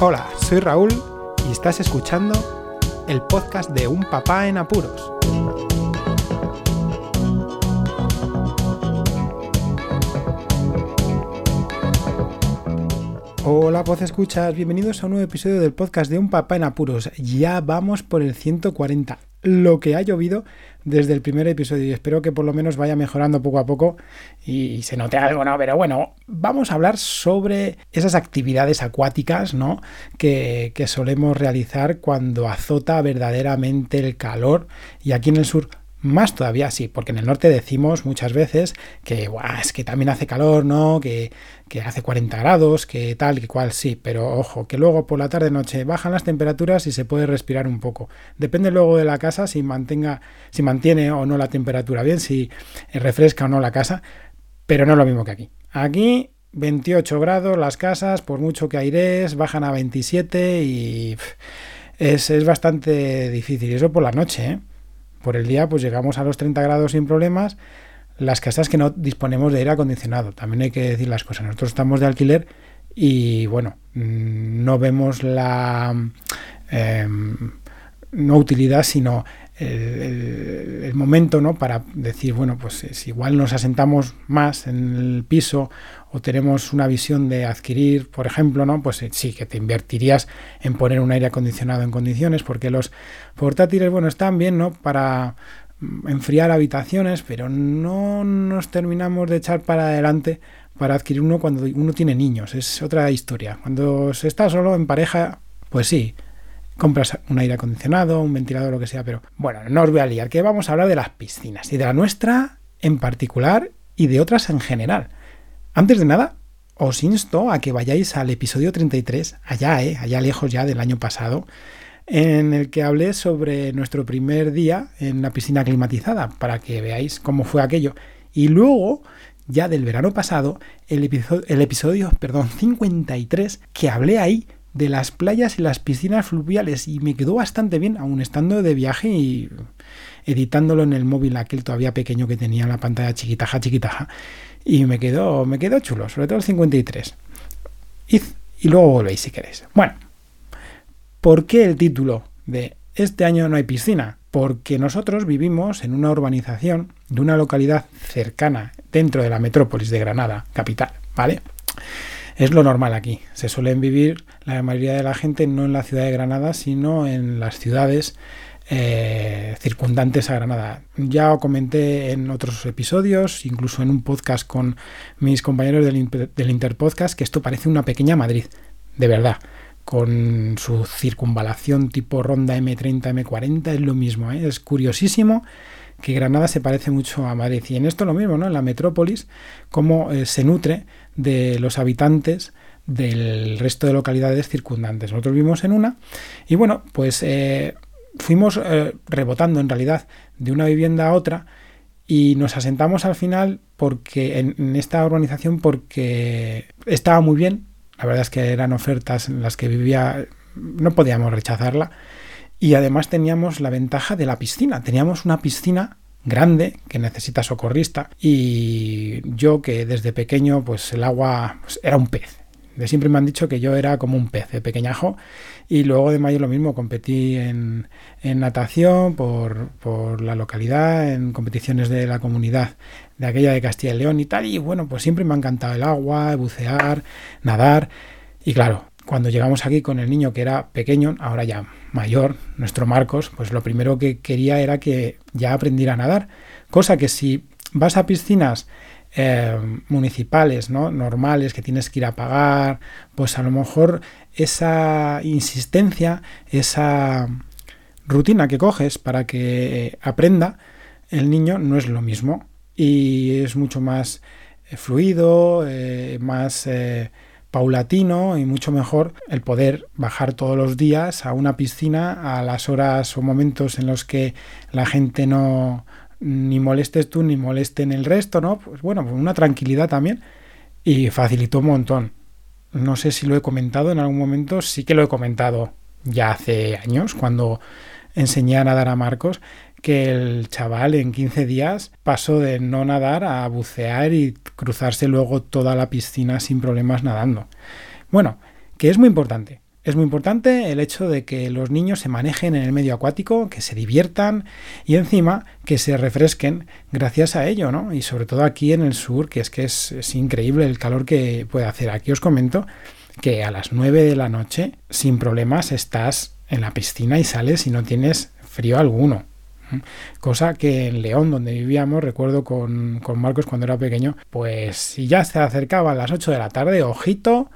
Hola, soy Raúl y estás escuchando el podcast de Un Papá en Apuros. Hola, voz escuchas, bienvenidos a un nuevo episodio del podcast de Un Papá en Apuros. Ya vamos por el 140, lo que ha llovido desde el primer episodio y espero que por lo menos vaya mejorando poco a poco y se note algo, ¿no? Pero bueno, vamos a hablar sobre esas actividades acuáticas, ¿no? Que, que solemos realizar cuando azota verdaderamente el calor y aquí en el sur más todavía sí, porque en el norte decimos muchas veces que es que también hace calor, ¿no? Que, que, hace 40 grados, que tal y cual sí, pero ojo, que luego por la tarde noche bajan las temperaturas y se puede respirar un poco. Depende luego de la casa si mantenga, si mantiene o no la temperatura bien, si refresca o no la casa, pero no es lo mismo que aquí. Aquí 28 grados las casas, por mucho que aires, bajan a 27 y es, es bastante difícil. Eso por la noche, ¿eh? Por el día, pues llegamos a los 30 grados sin problemas. Las casas que no disponemos de aire acondicionado, también hay que decir las cosas. Nosotros estamos de alquiler y bueno, mm, no vemos la em, no utilidad, sino el, momento ¿no? para decir, bueno, pues si igual nos asentamos más en el piso o tenemos una visión de adquirir, por ejemplo, ¿no? pues eh, sí que te invertirías en poner un aire acondicionado en condiciones, porque los portátiles, bueno, están bien ¿no? para mm, enfriar habitaciones, pero no nos terminamos de echar para adelante para adquirir uno cuando uno tiene niños. Es otra historia. Cuando se está solo en pareja, pues sí, compras un aire acondicionado, un ventilador, lo que sea, pero bueno, no os voy a liar, que vamos a hablar de las piscinas y de la nuestra en particular y de otras en general. Antes de nada, os insto a que vayáis al episodio 33, allá, eh, allá lejos ya del año pasado, en el que hablé sobre nuestro primer día en la piscina climatizada, para que veáis cómo fue aquello. Y luego, ya del verano pasado, el episodio, el episodio perdón, 53, que hablé ahí de las playas y las piscinas fluviales y me quedó bastante bien, aún estando de viaje y editándolo en el móvil aquel todavía pequeño que tenía la pantalla chiquitaja, chiquitaja. Y me quedó, me quedó chulo, sobre todo el 53. Y, y luego volvéis si queréis. Bueno, ¿por qué el título de Este año no hay piscina? Porque nosotros vivimos en una urbanización de una localidad cercana dentro de la metrópolis de Granada, capital, ¿vale? Es lo normal aquí. Se suelen vivir la mayoría de la gente no en la ciudad de Granada, sino en las ciudades eh, circundantes a Granada. Ya os comenté en otros episodios, incluso en un podcast con mis compañeros del, del Interpodcast, que esto parece una pequeña Madrid, de verdad con su circunvalación tipo ronda M30, M40, es lo mismo, ¿eh? es curiosísimo que Granada se parece mucho a Madrid. Y en esto lo mismo, ¿no? En la metrópolis, cómo eh, se nutre de los habitantes del resto de localidades circundantes. Nosotros vivimos en una y bueno, pues eh, fuimos eh, rebotando en realidad de una vivienda a otra y nos asentamos al final porque en, esta urbanización porque estaba muy bien. La verdad es que eran ofertas en las que vivía, no podíamos rechazarla. Y además teníamos la ventaja de la piscina. Teníamos una piscina grande que necesita socorrista y yo que desde pequeño pues el agua pues, era un pez. De siempre me han dicho que yo era como un pez de pequeñajo y luego de mayo lo mismo, competí en, en natación por, por, la localidad, en competiciones de la comunidad de aquella de Castilla y León y tal y bueno, pues siempre me ha encantado el agua, bucear, nadar y claro, cuando llegamos aquí con el niño que era pequeño, ahora ya mayor, nuestro Marcos, pues lo primero que quería era que ya aprendiera a nadar. Cosa que si vas a piscinas eh, municipales, ¿no? normales, que tienes que ir a pagar, pues a lo mejor esa insistencia, esa rutina que coges para que aprenda el niño no es lo mismo y es mucho más eh, fluido, eh, más paulatino y mucho mejor el poder bajar todos los días a una piscina a las horas o momentos en los que la gente no ni molestes tú ni molesten el resto, ¿no? Pues bueno, pues una tranquilidad también y facilitó un montón. No sé si lo he comentado en algún momento, sí que lo he comentado ya hace años cuando enseñé a nadar a Marcos que el chaval en 15 días pasó de no nadar a bucear y cruzarse luego toda la piscina sin problemas nadando. Bueno, que es muy importante. es muy importante el hecho de que los niños se manejen en el medio acuático, que se diviertan y encima que se refresquen gracias a ello, ¿no? Y sobre todo aquí en el sur, que es que es, es increíble el calor que puede hacer. Aquí os comento que a las 9 de la noche, sin problemas, estás en la piscina y sales y no tienes frío alguno. Cosa que en León, donde vivíamos, recuerdo con, con Marcos cuando era pequeño, pues si ya se acercaba a las 8 de la tarde, ojito,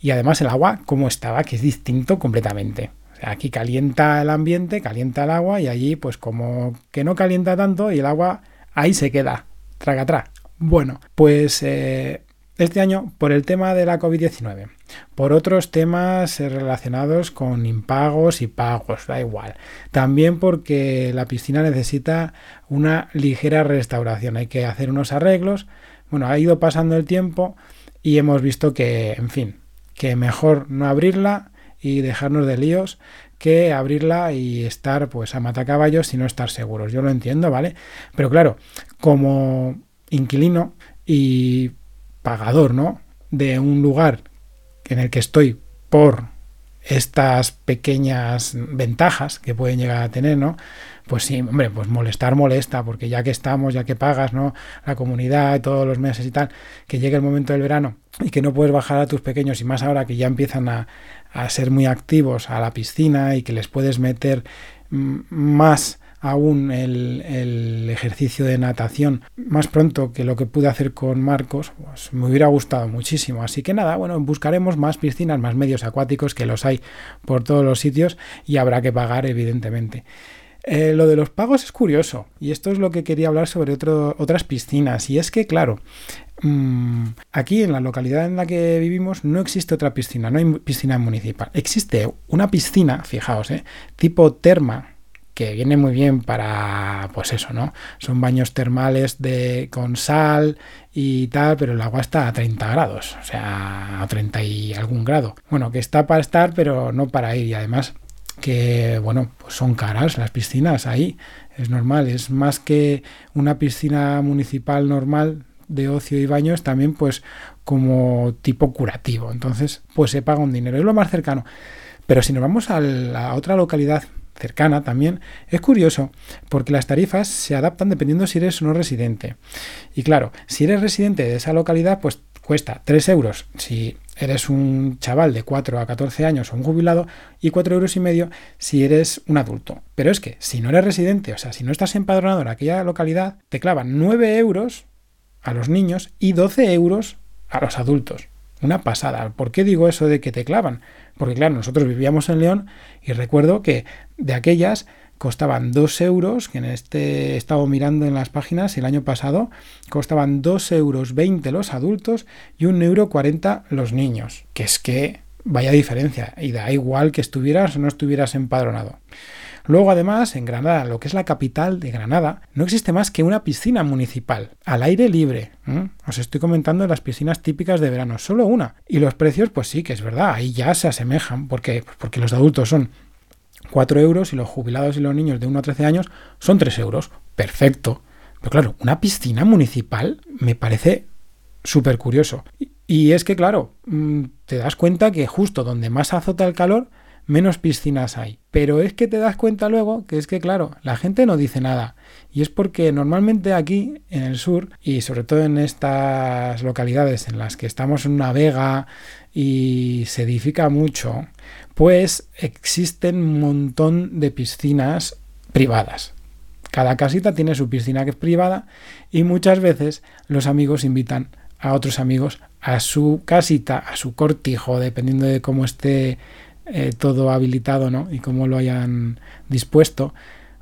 y además el agua, como estaba, que es distinto completamente. Aquí calienta el ambiente, calienta el agua, y allí, pues como que no calienta tanto, y el agua ahí se queda, traga atrás. Bueno, pues eh, este año, por el tema de la COVID-19, por otros temas relacionados con impagos y pagos, da igual. También porque la piscina necesita una ligera restauración, hay que hacer unos arreglos. Bueno, ha ido pasando el tiempo y hemos visto que, en fin, que mejor no abrirla y dejarnos de líos que abrirla y estar pues a matacaballos y no estar seguros. Yo lo entiendo, ¿vale? Pero claro, como inquilino y pagador, ¿no? De un lugar en el que estoy por estas pequeñas ventajas que pueden llegar a tener, ¿no? Pues sí, hombre, pues molestar molesta, porque ya que estamos, ya que pagas, ¿no? La comunidad todos los meses y tal, que llegue el momento del verano y que no puedes bajar a tus pequeños y más ahora que ya empiezan a, a ser muy activos a la piscina y que les puedes meter mm, más aún el, ejercicio de natación más pronto que lo que pude hacer con Marcos, pues me hubiera gustado muchísimo. Así que nada, bueno, buscaremos más piscinas, más medios acuáticos, que los hay por todos los sitios y habrá que pagar, evidentemente. Eh, lo de los pagos es curioso y esto es lo que quería hablar sobre otras piscinas y es que claro, mm, aquí en la localidad en la que vivimos no existe otra piscina, no hay piscina municipal, existe una piscina, fijaos, eh, tipo terma, que viene muy bien para, pues eso, ¿no? Son baños termales de, con sal y tal, pero el agua está a 30 grados, o sea, a 30 y algún grado. Bueno, que está para estar, pero no para ir y además que, bueno, pues son caras las piscinas ahí, es normal, es más que una piscina municipal normal de ocio y baños, también pues como tipo curativo, entonces pues se paga un dinero, es lo más cercano. Pero si nos vamos a la otra localidad cercana también, es curioso porque las tarifas se adaptan dependiendo si eres o no residente. Y claro, si eres residente de esa localidad, pues cuesta 3 euros si eres un chaval de 4 a 14 años o un jubilado y 4 euros y medio si eres un adulto. Pero es que si no eres residente, o sea, si no estás empadronado en aquella localidad, te clavan 9 euros a los niños y 12 euros a los adultos. Una pasada. ¿Por qué digo eso de que te clavan? Porque claro, nosotros vivíamos en León y recuerdo que de aquellas costaban 2 euros, que en este he estado mirando en las páginas el año pasado, costaban 2 euros 20 los adultos y 1 euro 40 los niños. Que es que vaya diferencia, y da igual que estuvieras o no estuvieras empadronado. Luego, además, en Granada, lo que es la capital de Granada, no existe más que una piscina municipal, al aire libre. Os estoy comentando las piscinas típicas de verano, solo una. Y los precios, pues sí, que es verdad, ahí ya se asemejan, porque, porque los adultos son 4 euros y los jubilados y los niños de 1 a 13 años son 3 euros. Perfecto. Pero claro, una piscina municipal me parece súper curioso. Y es que, claro, mm, te das cuenta que justo donde más azota el calor menos piscinas hay. Pero es que te das cuenta luego que es que, claro, la gente no dice nada. Y es porque normalmente aquí en el sur, y sobre todo en estas localidades en las que estamos en una vega y se edifica mucho, pues existen un montón de piscinas privadas. Cada casita tiene su piscina que es privada y muchas veces los amigos invitan a otros amigos a su casita, a su cortijo, dependiendo de cómo esté eh, todo habilitado ¿no? y cómo lo hayan dispuesto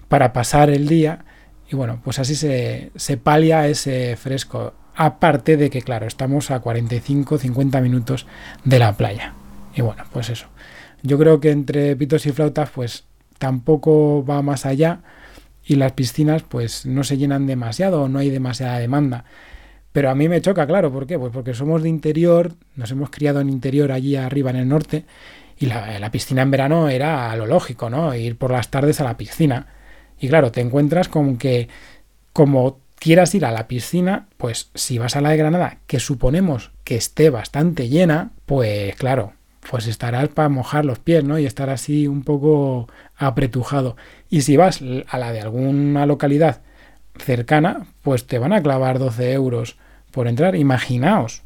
para pasar el día. Y bueno, pues así se, se palia ese fresco. Aparte de que, claro, estamos a 45-50 minutos de la playa. Y bueno, pues eso. Yo creo que entre pitos y flautas, pues tampoco va más allá. Y las piscinas, pues no se llenan demasiado o no hay demasiada demanda. Pero a mí me choca, claro, ¿por qué? Pues porque somos de interior, nos hemos criado en interior allí arriba en el norte, y la, piscina en verano era lo lógico, ¿no? Ir por las tardes a la piscina. Y claro, te encuentras con que como quieras ir a la piscina, pues si vas a la de Granada, que suponemos que esté bastante llena, pues claro, pues estarás para mojar los pies, ¿no? Y estar así un poco apretujado. Y si vas a la de alguna localidad cercana, pues te van a clavar 12 euros por entrar. Imaginaos,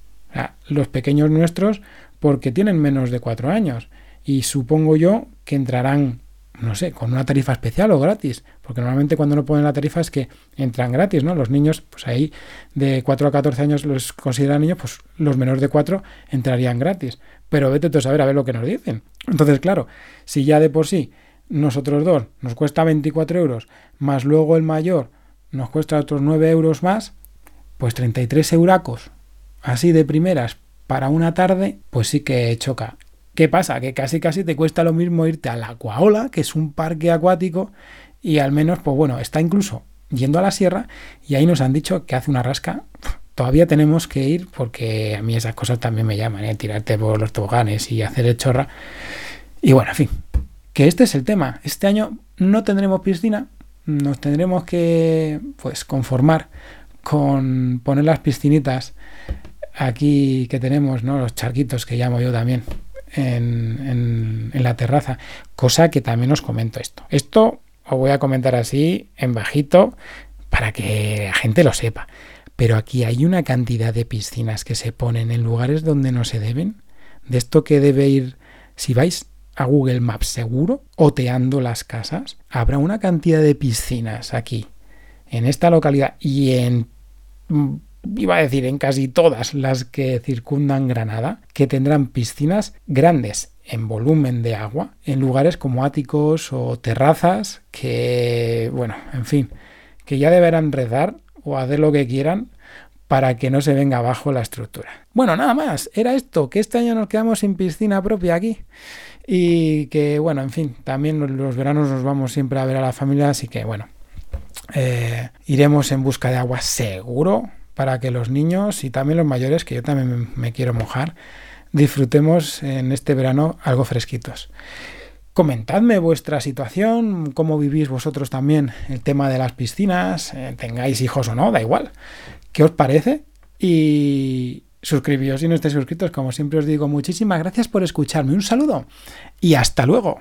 los pequeños nuestros, porque tienen menos de 4 años. Y supongo yo que entrarán no sé, con una tarifa especial o gratis, porque normalmente cuando no ponen la tarifa es que entran gratis, ¿no? Los niños, pues ahí de 4 a 14 años los consideran niños, pues los menores de 4 entrarían gratis. Pero vete tú a saber a ver lo que nos dicen. Entonces, claro, si ya de por sí nosotros dos nos cuesta 24 euros, más luego el mayor nos cuesta otros 9 euros más, pues 33 euracos, así de primeras, para una tarde, pues sí que choca. ¿Qué pasa? Que casi casi te cuesta lo mismo irte a la Aquaola, que es un parque acuático, y al menos, pues bueno, está incluso yendo a la sierra, y ahí nos han dicho que hace una rasca. Todavía tenemos que ir porque a mí esas cosas también me llaman, ¿eh? tirarte por los toboganes y hacer el chorra. Y bueno, en fin, que este es el tema. Este año no tendremos piscina, nos tendremos que pues conformar con poner las piscinitas aquí que tenemos, ¿no? Los charquitos que llamo yo también, en, la terraza, cosa que también os comento esto. Esto os voy a comentar así en bajito para que la gente lo sepa. Pero aquí hay una cantidad de piscinas que se ponen en lugares donde no se deben. De esto que debe ir, si vais a Google Maps seguro, oteando las casas, habrá una cantidad de piscinas aquí, en esta localidad y en iba a decir en casi todas las que circundan Granada, que tendrán piscinas grandes en volumen de agua, en lugares como áticos o terrazas, que, bueno, en fin, que ya deberán rezar o hacer lo que quieran para que no se venga abajo la estructura. Bueno, nada más, era esto, que este año nos quedamos sin piscina propia aquí y que, bueno, en fin, también los veranos nos vamos siempre a ver a la familia, así que, bueno, eh, iremos en busca de agua seguro, para que los niños y también los mayores, que yo también me quiero mojar, disfrutemos en este verano algo fresquitos. Comentadme vuestra situación, cómo vivís vosotros también el tema de las piscinas, eh, tengáis hijos o no, da igual. ¿Qué os parece? Y suscribíos si no estáis suscritos, como siempre os digo, muchísimas gracias por escucharme. Un saludo y hasta luego.